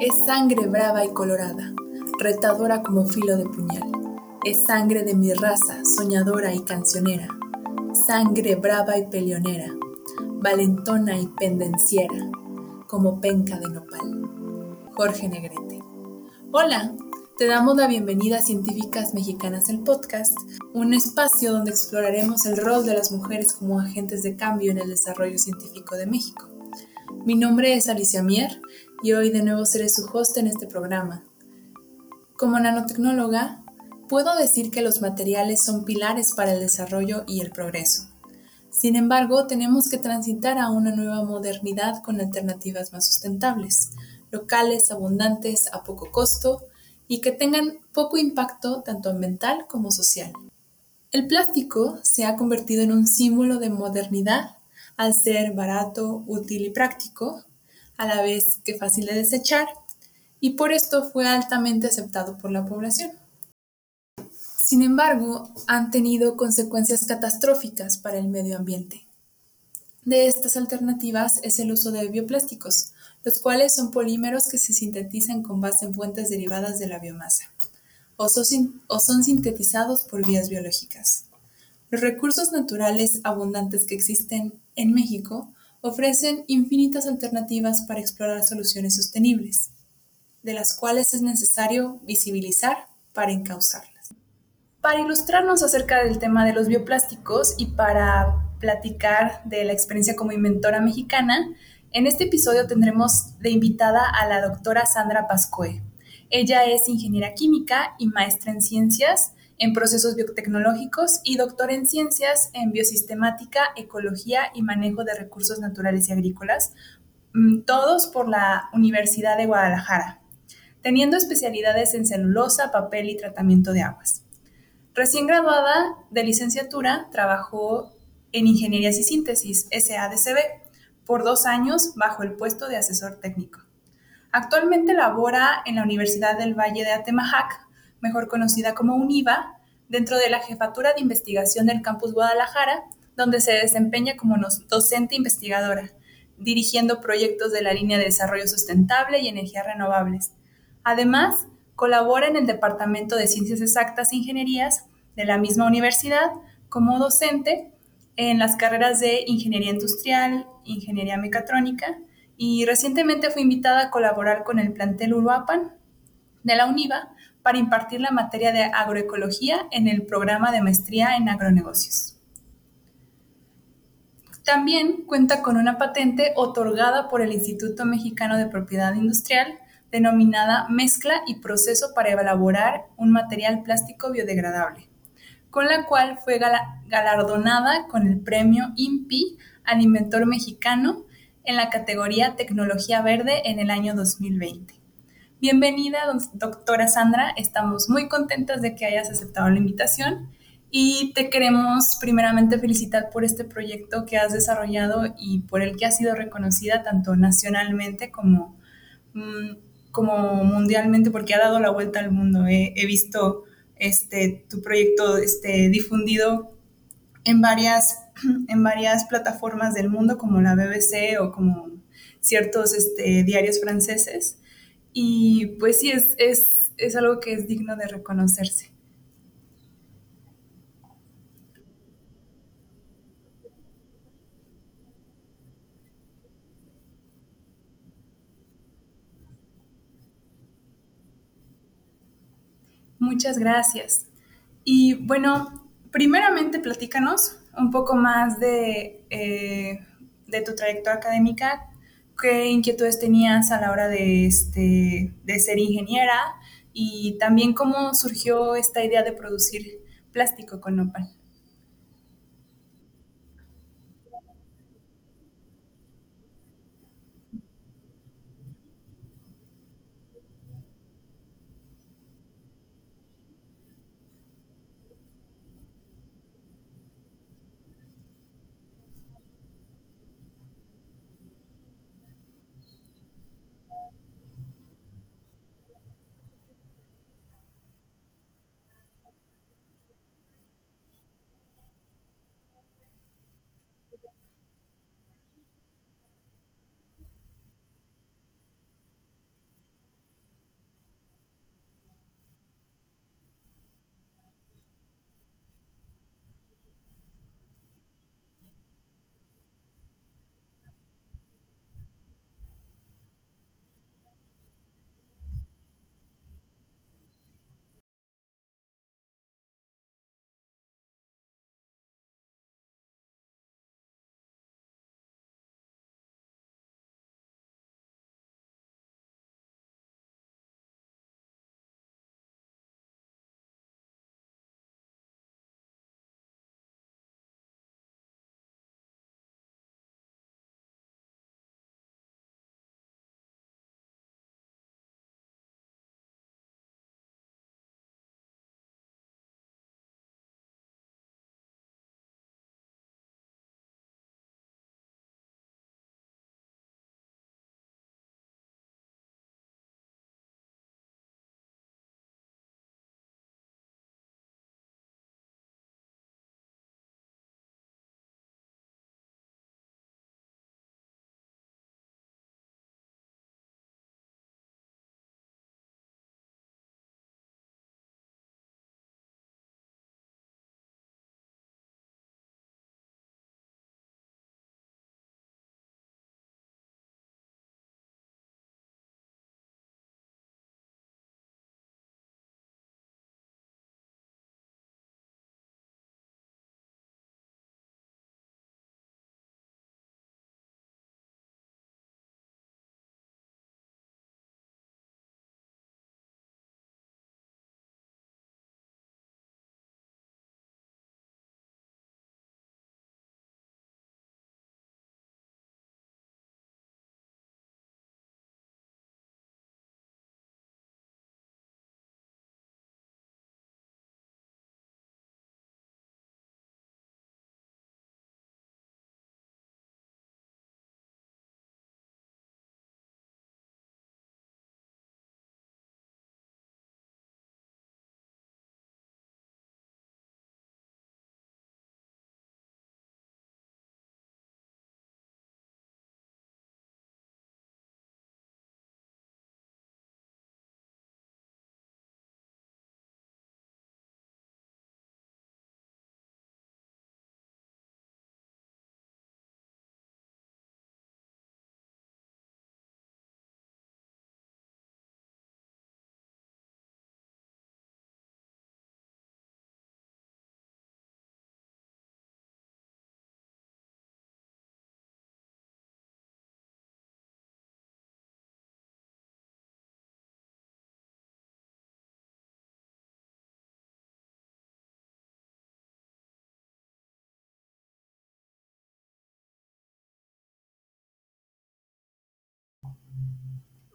Es sangre brava y colorada, retadora como filo de puñal. Es sangre de mi raza, soñadora y cancionera. Sangre brava y peleonera, valentona y pendenciera, como penca de nopal. Jorge Negrete. Hola, te damos la bienvenida a Científicas Mexicanas el podcast, un espacio donde exploraremos el rol de las mujeres como agentes de cambio en el desarrollo científico de México. Mi nombre es Alicia Mier y hoy de nuevo seré su host en este programa. Como nanotecnóloga, puedo decir que los materiales son pilares para el desarrollo y el progreso. Sin embargo, tenemos que transitar a una nueva modernidad con alternativas más sustentables, locales, abundantes, a poco costo y que tengan poco impacto tanto ambiental como social. El plástico se ha convertido en un símbolo de modernidad al ser barato, útil y práctico, a la vez que fácil de desechar, y por esto fue altamente aceptado por la población. Sin embargo, han tenido consecuencias catastróficas para el medio ambiente. De estas alternativas es el uso de bioplásticos, los cuales son polímeros que se sintetizan con base en fuentes derivadas de la biomasa o son, o son sintetizados por vías biológicas. Los recursos naturales abundantes que existen en México ofrecen infinitas alternativas para explorar soluciones sostenibles, de las cuales es necesario visibilizar para encauzarlas. Para ilustrarnos acerca del tema de los bioplásticos y para platicar de la experiencia como inventora mexicana, en este episodio tendremos de invitada a la doctora Sandra Pascoe. Ella es ingeniera química y maestra en ciencias en procesos biotecnológicos y doctora en ciencias en biosistemática, ecología y manejo de recursos naturales y agrícolas, mm, todos por la Universidad de Guadalajara, teniendo especialidades en celulosa, papel y tratamiento de aguas. Recién graduada de licenciatura, trabajó en Ingenierías y Síntesis, SADCB, por dos años bajo el puesto de asesor técnico. Actualmente labora en la Universidad del Valle de Atemajac, mejor conocida como UNIVA, dentro de la Jefatura de Investigación del Campus Guadalajara, donde se desempeña como docente investigadora, dirigiendo proyectos de la línea de desarrollo sustentable y energías renovables. Además, colabora en el Departamento de Ciencias Exactas e Ingenierías de la misma universidad como docente en las carreras de Ingeniería Industrial, Ingeniería Mecatrónica y recientemente fui invitada a colaborar con el plantel Uruapan de la UNIVA para impartir la materia de agroecología en el programa de maestría en agronegocios. También cuenta con una patente otorgada por el Instituto Mexicano de Propiedad Industrial denominada Mezcla y Proceso para elaborar un material plástico biodegradable con la cual fue galardonada con el premio INPI al inventor mexicano en la categoría Tecnología Verde en el año 2020. Bienvenida, doctora Sandra. Estamos muy contentas de que hayas aceptado la invitación y te queremos primeramente felicitar por este proyecto que has desarrollado y por el que has sido reconocida tanto nacionalmente como, mm, como mundialmente porque ha dado la vuelta al mundo. he visto este, tu proyecto este, difundido en varias, en varias plataformas del mundo, como la BBC o como ciertos este, diarios franceses. Y pues sí, es, es, es algo que es digno de reconocerse. Muchas gracias. Y bueno, primeramente platícanos un poco más de, eh, de tu trayectoria académica, qué inquietudes tenías a la hora de, este, de ser ingeniera y también cómo surgió esta idea de producir plástico con nopal.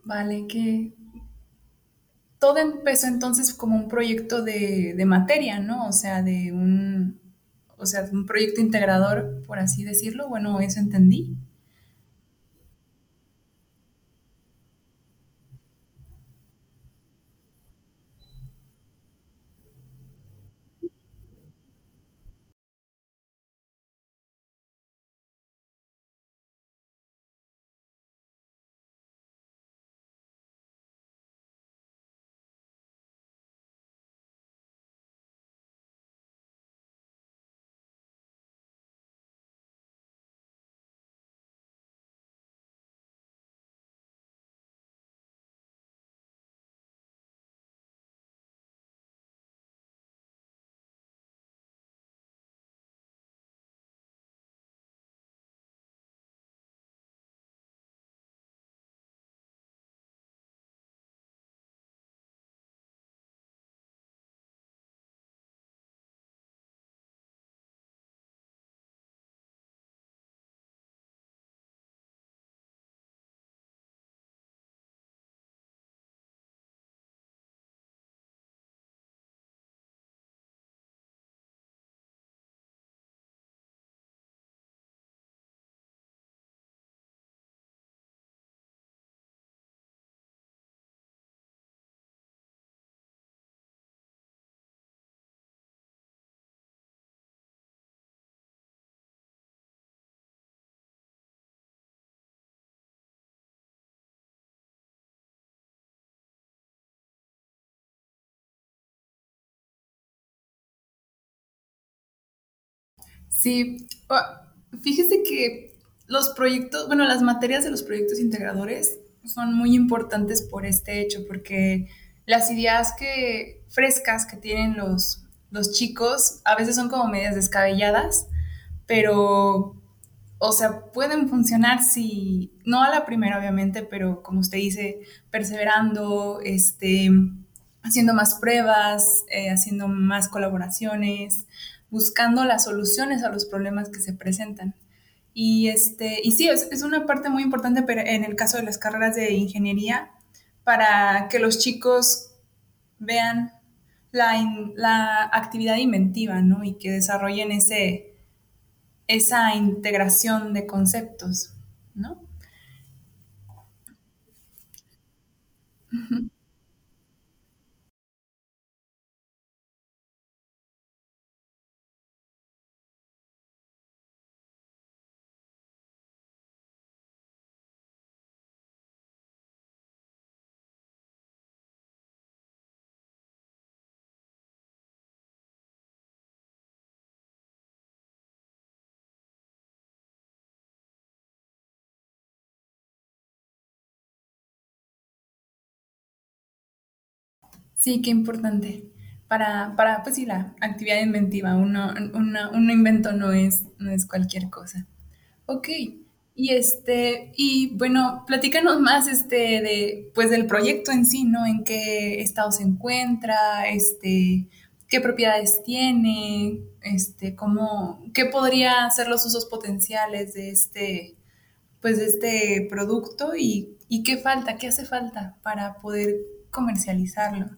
Vale, que todo empezó entonces como un proyecto de, de materia, ¿no? O sea, de un, o sea, un proyecto integrador, por así decirlo. Bueno, eso entendí. Sí, fíjese que los proyectos, bueno, las materias de los proyectos integradores son muy importantes por este hecho, porque las ideas que frescas que tienen los, los chicos a veces son como medias descabelladas, pero, o sea, pueden funcionar si, no a la primera obviamente, pero como usted dice, perseverando, este, haciendo más pruebas, eh, haciendo más colaboraciones, buscando las soluciones a los problemas que se presentan. Y, este, y sí, es, es una parte muy importante pero en el caso de las carreras de ingeniería para que los chicos vean la, la actividad inventiva, ¿no? Y que desarrollen ese, esa integración de conceptos, ¿no? Sí, qué importante. Para, para pues sí, la actividad inventiva, uno, una- un invento no es, no es cualquier cosa. Ok, y este, y bueno, platícanos más este de pues del proyecto en sí, ¿no? En qué estado se encuentra, este, qué propiedades tiene, este, cómo, qué podría ser los usos potenciales de este, pues de este producto y, y qué falta, qué hace falta para poder comercializarlo.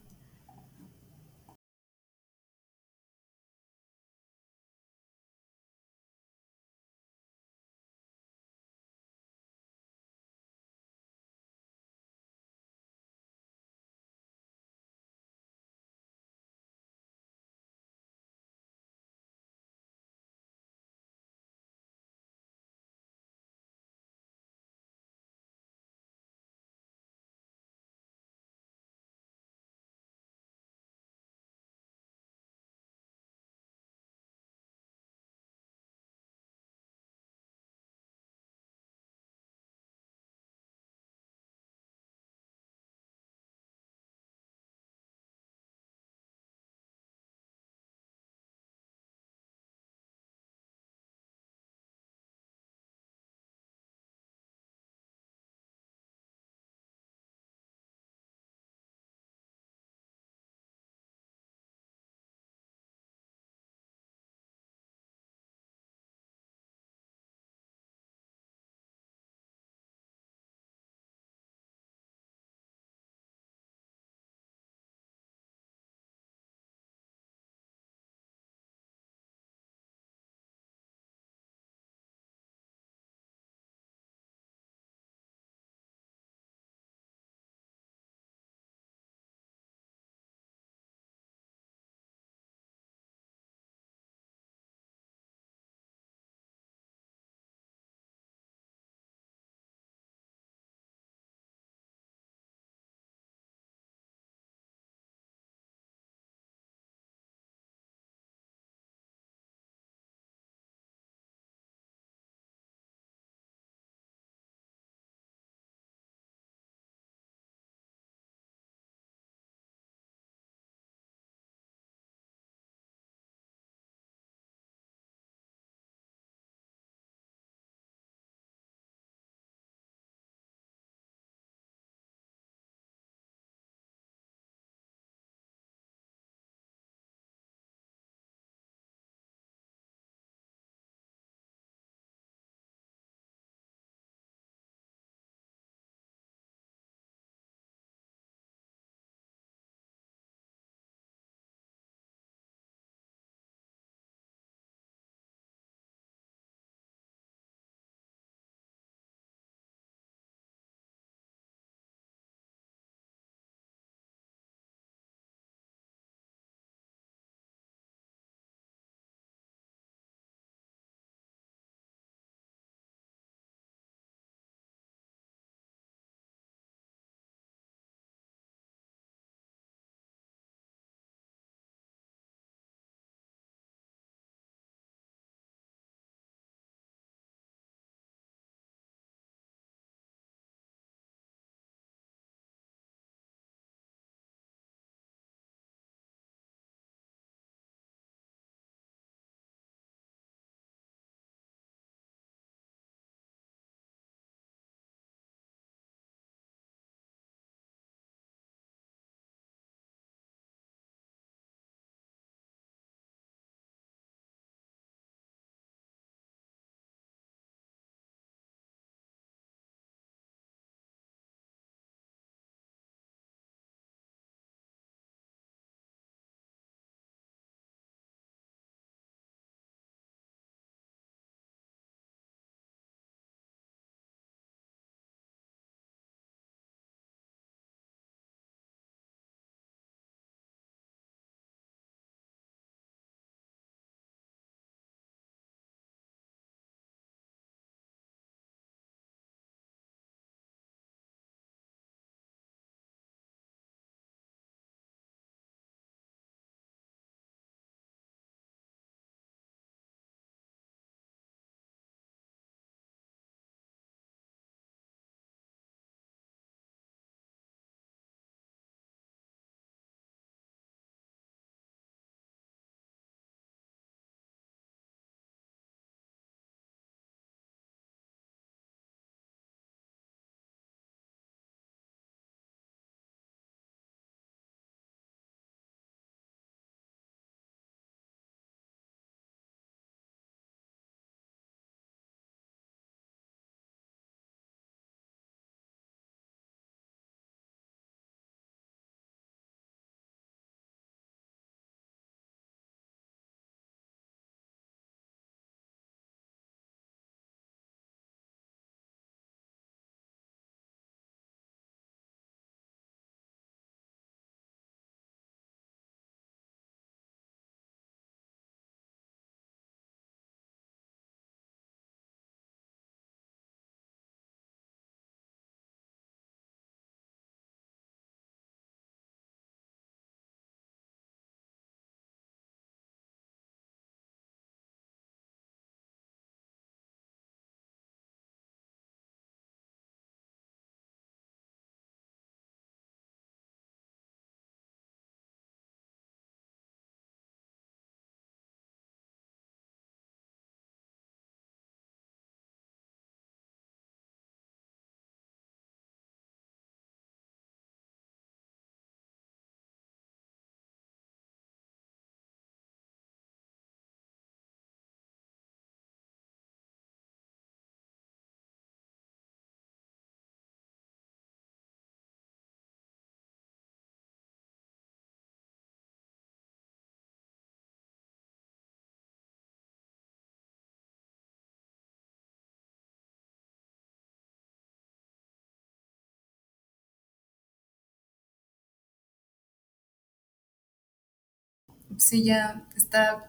Sí ya está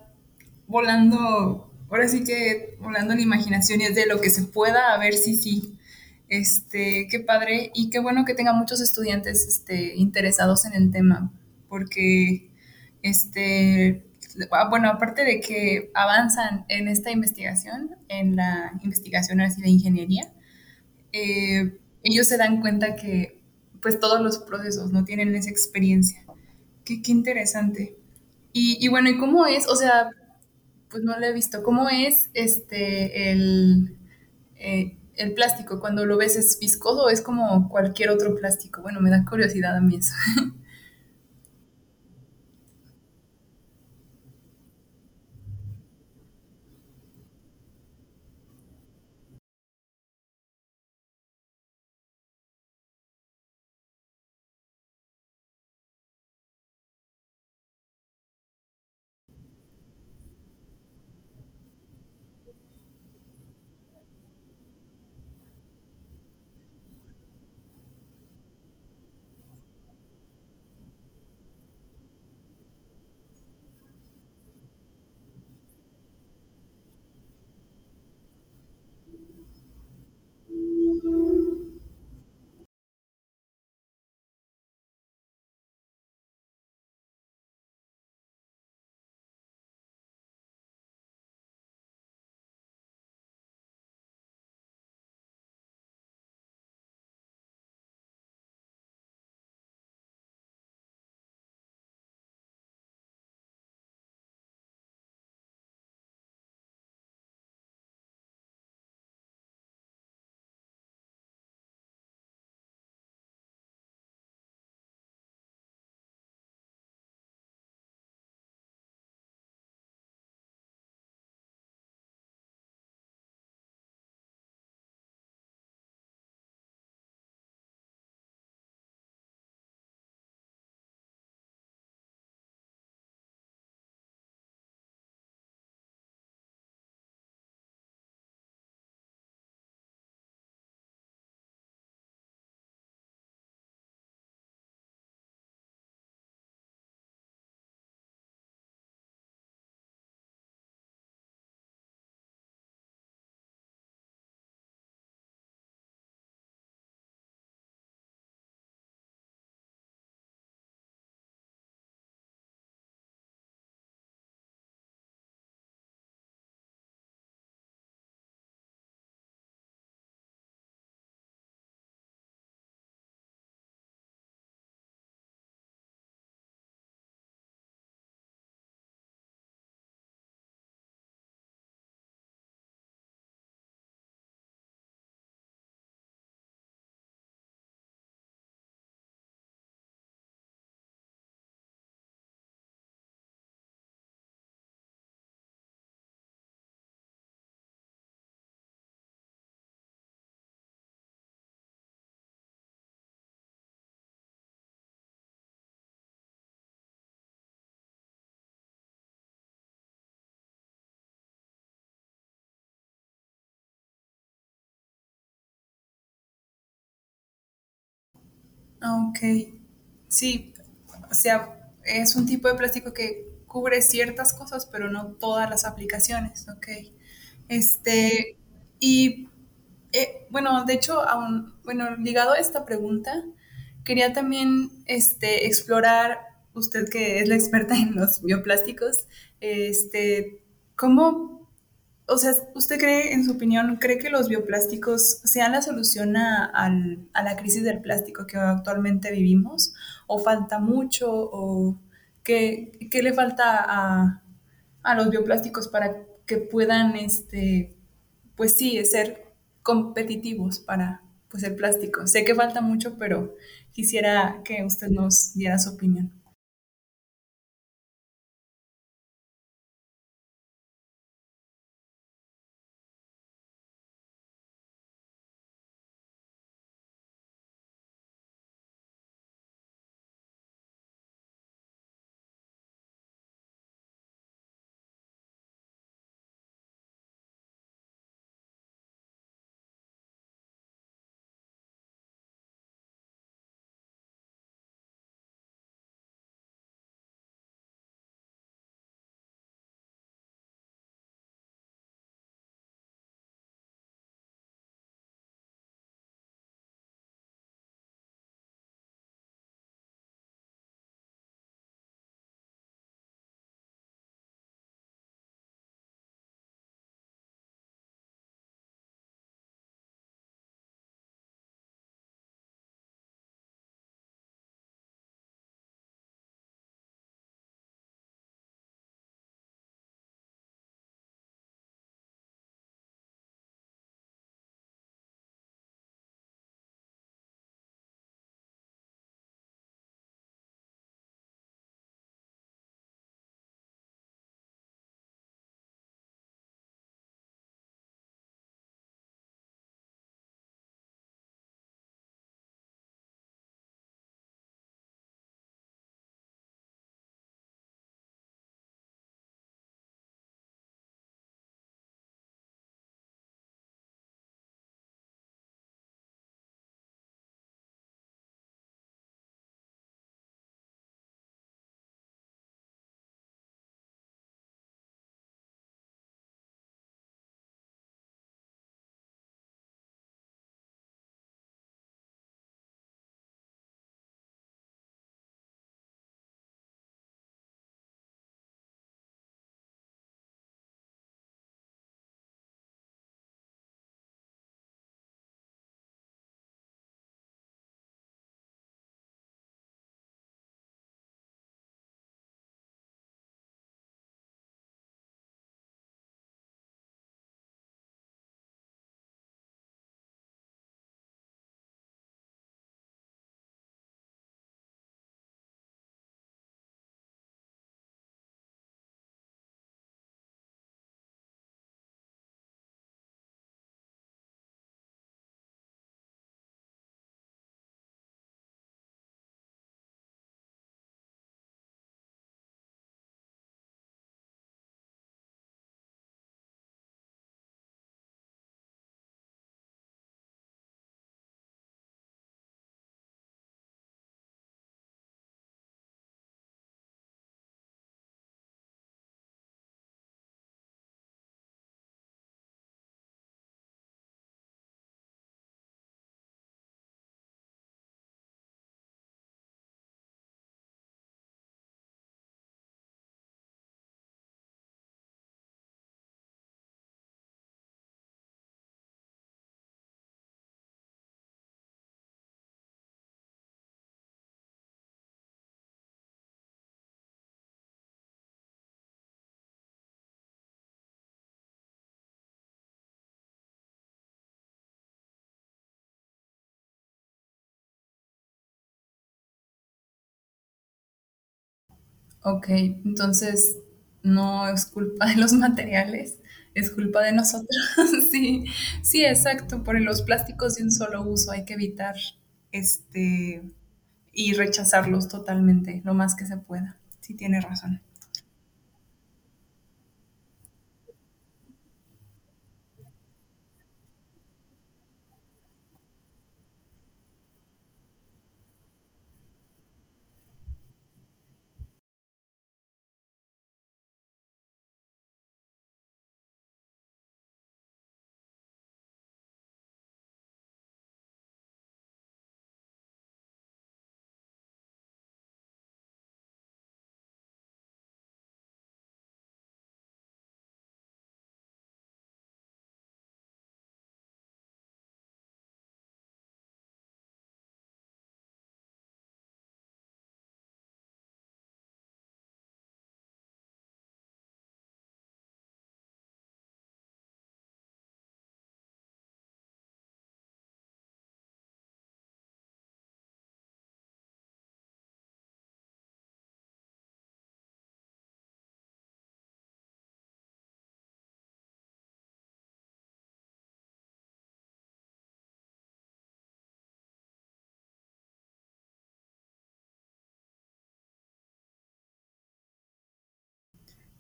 volando, ahora sí que volando la imaginación y es de lo que se pueda, a ver si sí. Este, qué padre y qué bueno que tenga muchos estudiantes este, interesados en el tema, porque, este, ah, bueno, aparte de que avanzan en esta investigación, en la investigación así de ingeniería, eh, ellos se dan cuenta que pues todos los procesos no tienen esa experiencia. Qué, qué interesante. Y, y bueno, ¿y cómo es? O sea, pues no lo he visto. ¿Cómo es este el, eh, el plástico? Cuando lo ves es viscoso o es como cualquier otro plástico. Bueno, me da curiosidad a mí eso. Ok, sí, o sea, es un tipo de plástico que cubre ciertas cosas, pero no todas las aplicaciones, ok. Este, y eh, bueno, de hecho, aún, bueno, ligado a esta pregunta, quería también este, explorar, usted que es la experta en los bioplásticos, este, ¿cómo o sea, ¿usted cree, en su opinión, cree que los bioplásticos sean la solución a, al- a la crisis del plástico que actualmente vivimos? ¿O falta mucho? ¿O qué, le falta a, a los bioplásticos para que puedan, este, pues sí, ser competitivos para pues, el plástico? Sé que falta mucho, pero quisiera que usted nos diera su opinión. Okey, entonces no es culpa de los materiales, es culpa de nosotros. Sí, sí, exacto, por los plásticos de un solo uso hay que evitar, este, y rechazarlos totalmente, lo más que se pueda. Sí, tienes razón.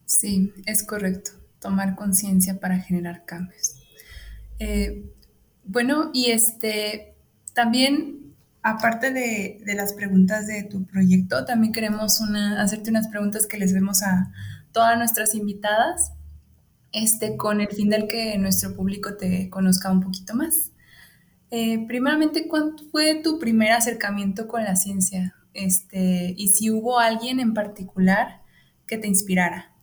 Sí, es correcto, tomar conciencia para generar cambios. Eh, bueno, y este, también, aparte de de las preguntas de tu proyecto, también queremos una hacerte unas preguntas que les hacemos a todas nuestras invitadas, este, con el fin del que nuestro público te conozca un poquito más. Eh, primeramente, ¿cuándo fue tu primer acercamiento con la ciencia? Este, y si hubo alguien en particular que te inspirara.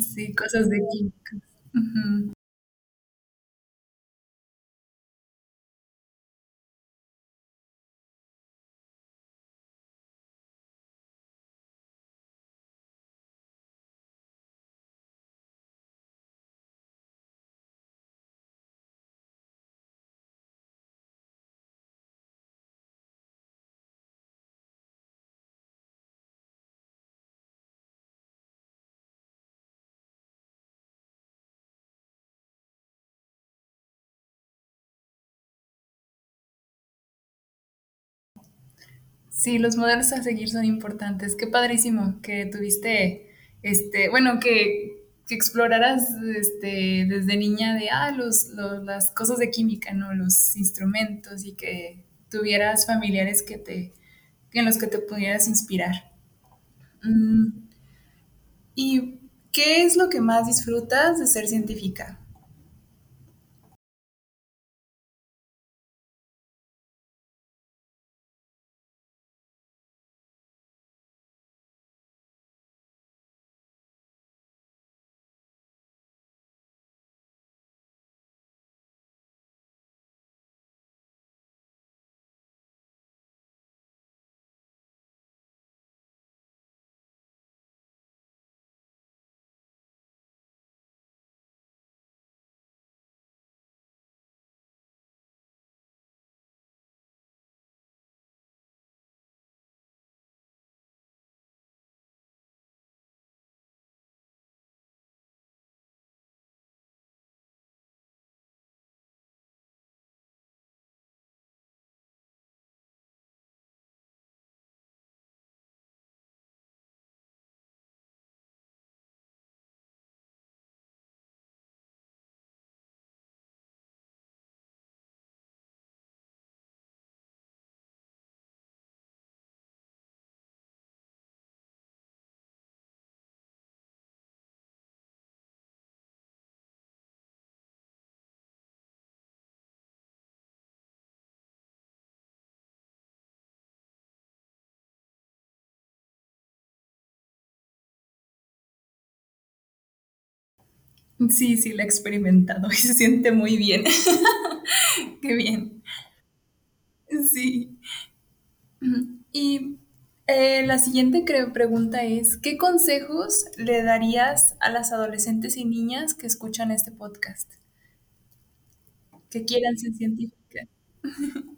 Sí, cosas de química. Ujú. Sí, los modelos a seguir son importantes. Qué padrísimo que tuviste, este, bueno, que que exploraras, este, desde niña de, ah, los los las cosas de química, ¿no? Los instrumentos y que tuvieras familiares que te en los que te pudieras inspirar. Mm, ¿y qué es lo que más disfrutas de ser científica? Sí, sí, la he experimentado y se siente muy bien. Qué bien. Sí. Y eh, la siguiente pregunta es, ¿qué consejos le darías a las adolescentes y niñas que escuchan este podcast, que quieran ser científicas?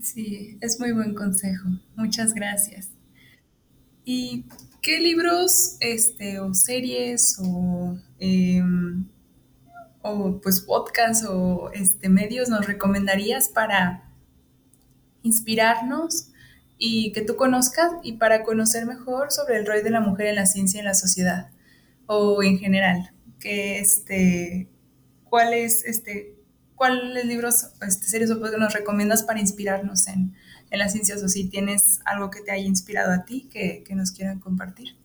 Sí, es muy buen consejo. Muchas gracias. ¿Y qué libros, este, o series, o, em, o pues podcasts o este, medios nos recomendarías para inspirarnos y que tú conozcas y para conocer mejor sobre el rol de la mujer en la ciencia y en la sociedad o en general? Que este, ¿cuáles este, cuáles libros, este, series o podcasts nos recomiendas para inspirarnos en, en las ciencias o si tienes algo que te haya inspirado a ti que, que nos quieran compartir?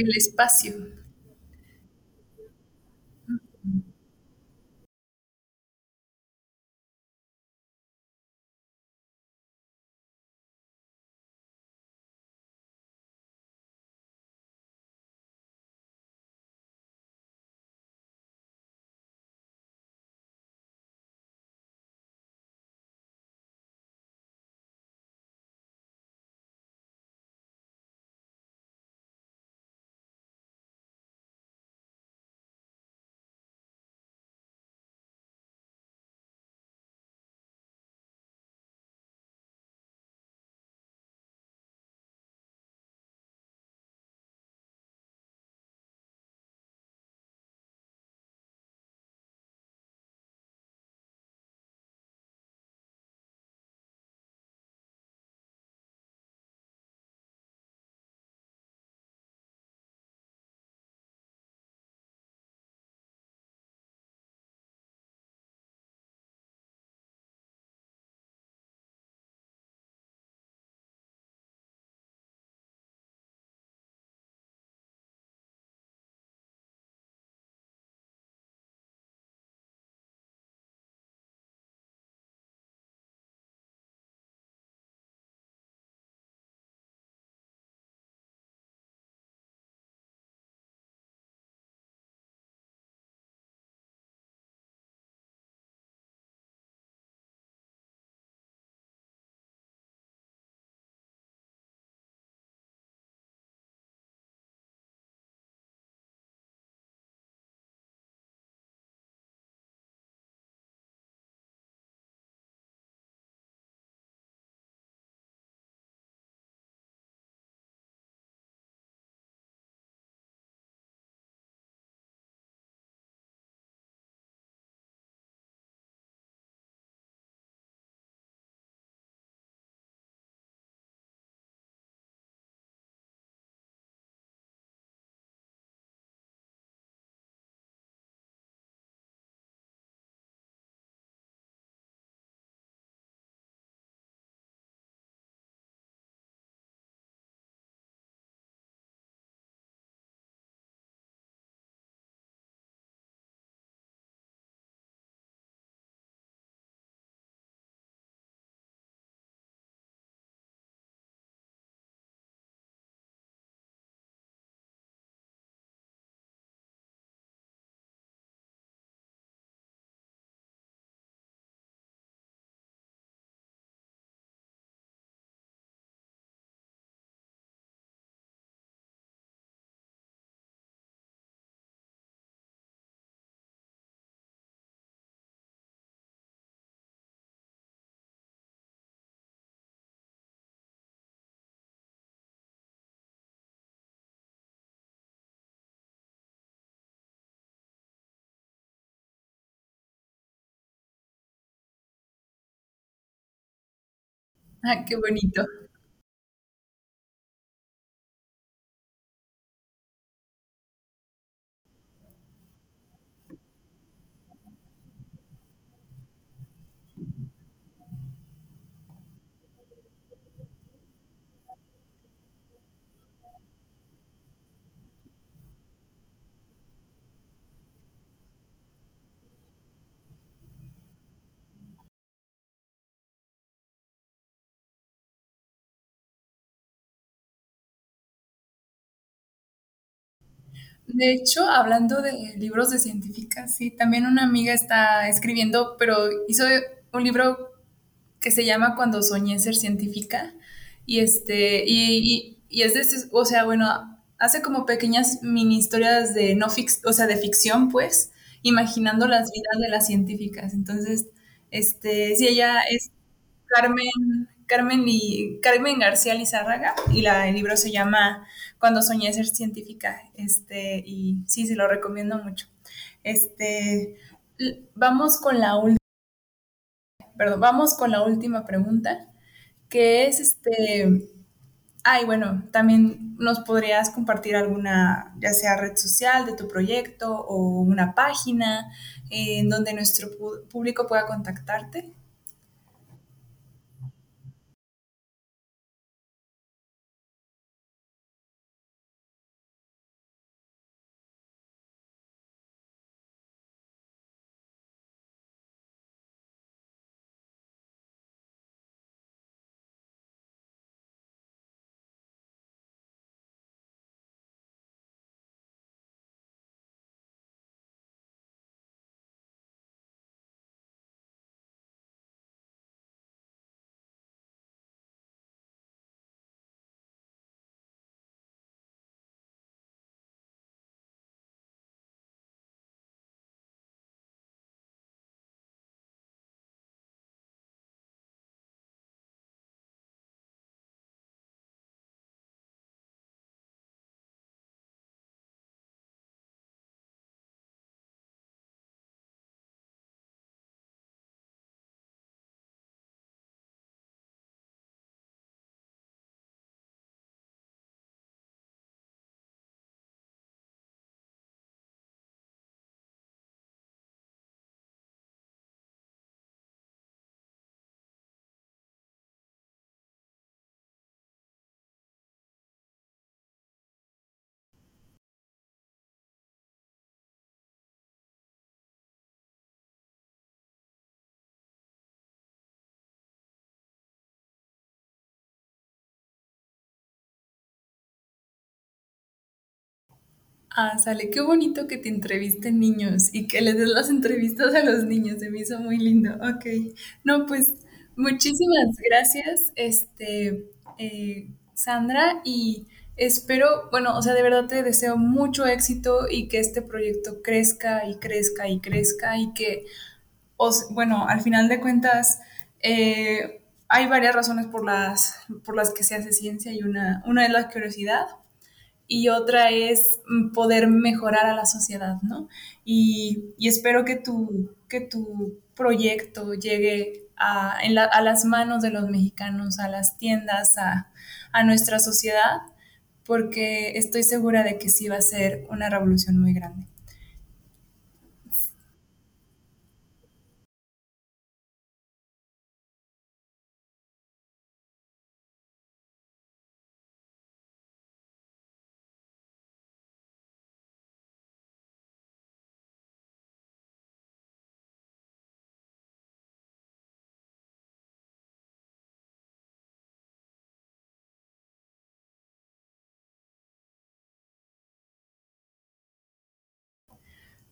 El espacio. Ah, qué bonito. De hecho, hablando de libros de científicas, sí, también una amiga está escribiendo, pero hizo un libro que se llama Cuando soñé ser científica. Y este, y, y, y es de, o sea, bueno, hace como pequeñas mini historias de no fix, o sea, de ficción, pues, imaginando las vidas de las científicas. Entonces, este, sí, ella es Carmen, Carmen, Li- Carmen García Lizárraga y la, el libro se llama Cuando soñé ser científica. Este, y sí, se lo recomiendo mucho. Este, vamos con la última, perdón, vamos con la última pregunta, que es este, ay, bueno, también nos podrías compartir alguna, ya sea red social de tu proyecto o una página eh, en donde nuestro público pueda contactarte. Ah, sale, qué bonito que te entrevisten niños y que les des las entrevistas a los niños, se me hizo muy lindo. Ok, no, pues muchísimas gracias, este, eh, Sandra, y espero, bueno, o sea, de verdad te deseo mucho éxito y que este proyecto crezca y crezca y crezca y que, os, bueno, al final de cuentas, eh, hay varias razones por las, por las que se hace ciencia y una, una es la curiosidad y otra es mm, poder mejorar a la sociedad, ¿no? Y, y espero que tu, que tu proyecto llegue a, en la- a las manos de los mexicanos, a las tiendas, a, a nuestra sociedad, porque estoy segura de que sí va a ser una revolución muy grande.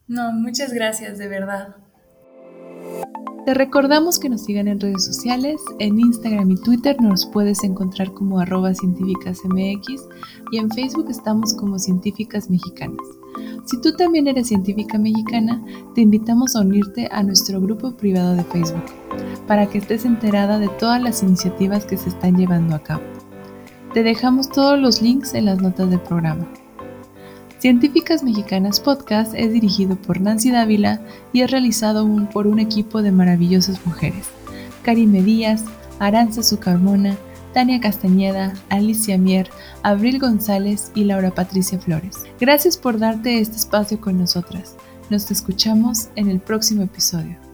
No, muchas gracias, de verdad. Te recordamos que nos sigan en redes sociales, en Instagram y Twitter nos puedes encontrar como arroba científicasmx y en Facebook estamos como científicas mexicanas. Si tú también eres científica mexicana, te invitamos a unirte a nuestro grupo privado de Facebook para que estés enterada de todas las iniciativas que se están llevando a cabo. Te dejamos todos los links en las notas del programa. Científicas Mexicanas Podcast es dirigido por Nancy Dávila y es realizado por un equipo de maravillosas mujeres. Karime Díaz, Aranza Sucarmona, Tania Castañeda, Alicia Mier, Abril González y Laura Patricia Flores. Gracias por darte este espacio con nosotras. Nos escuchamos en el próximo episodio.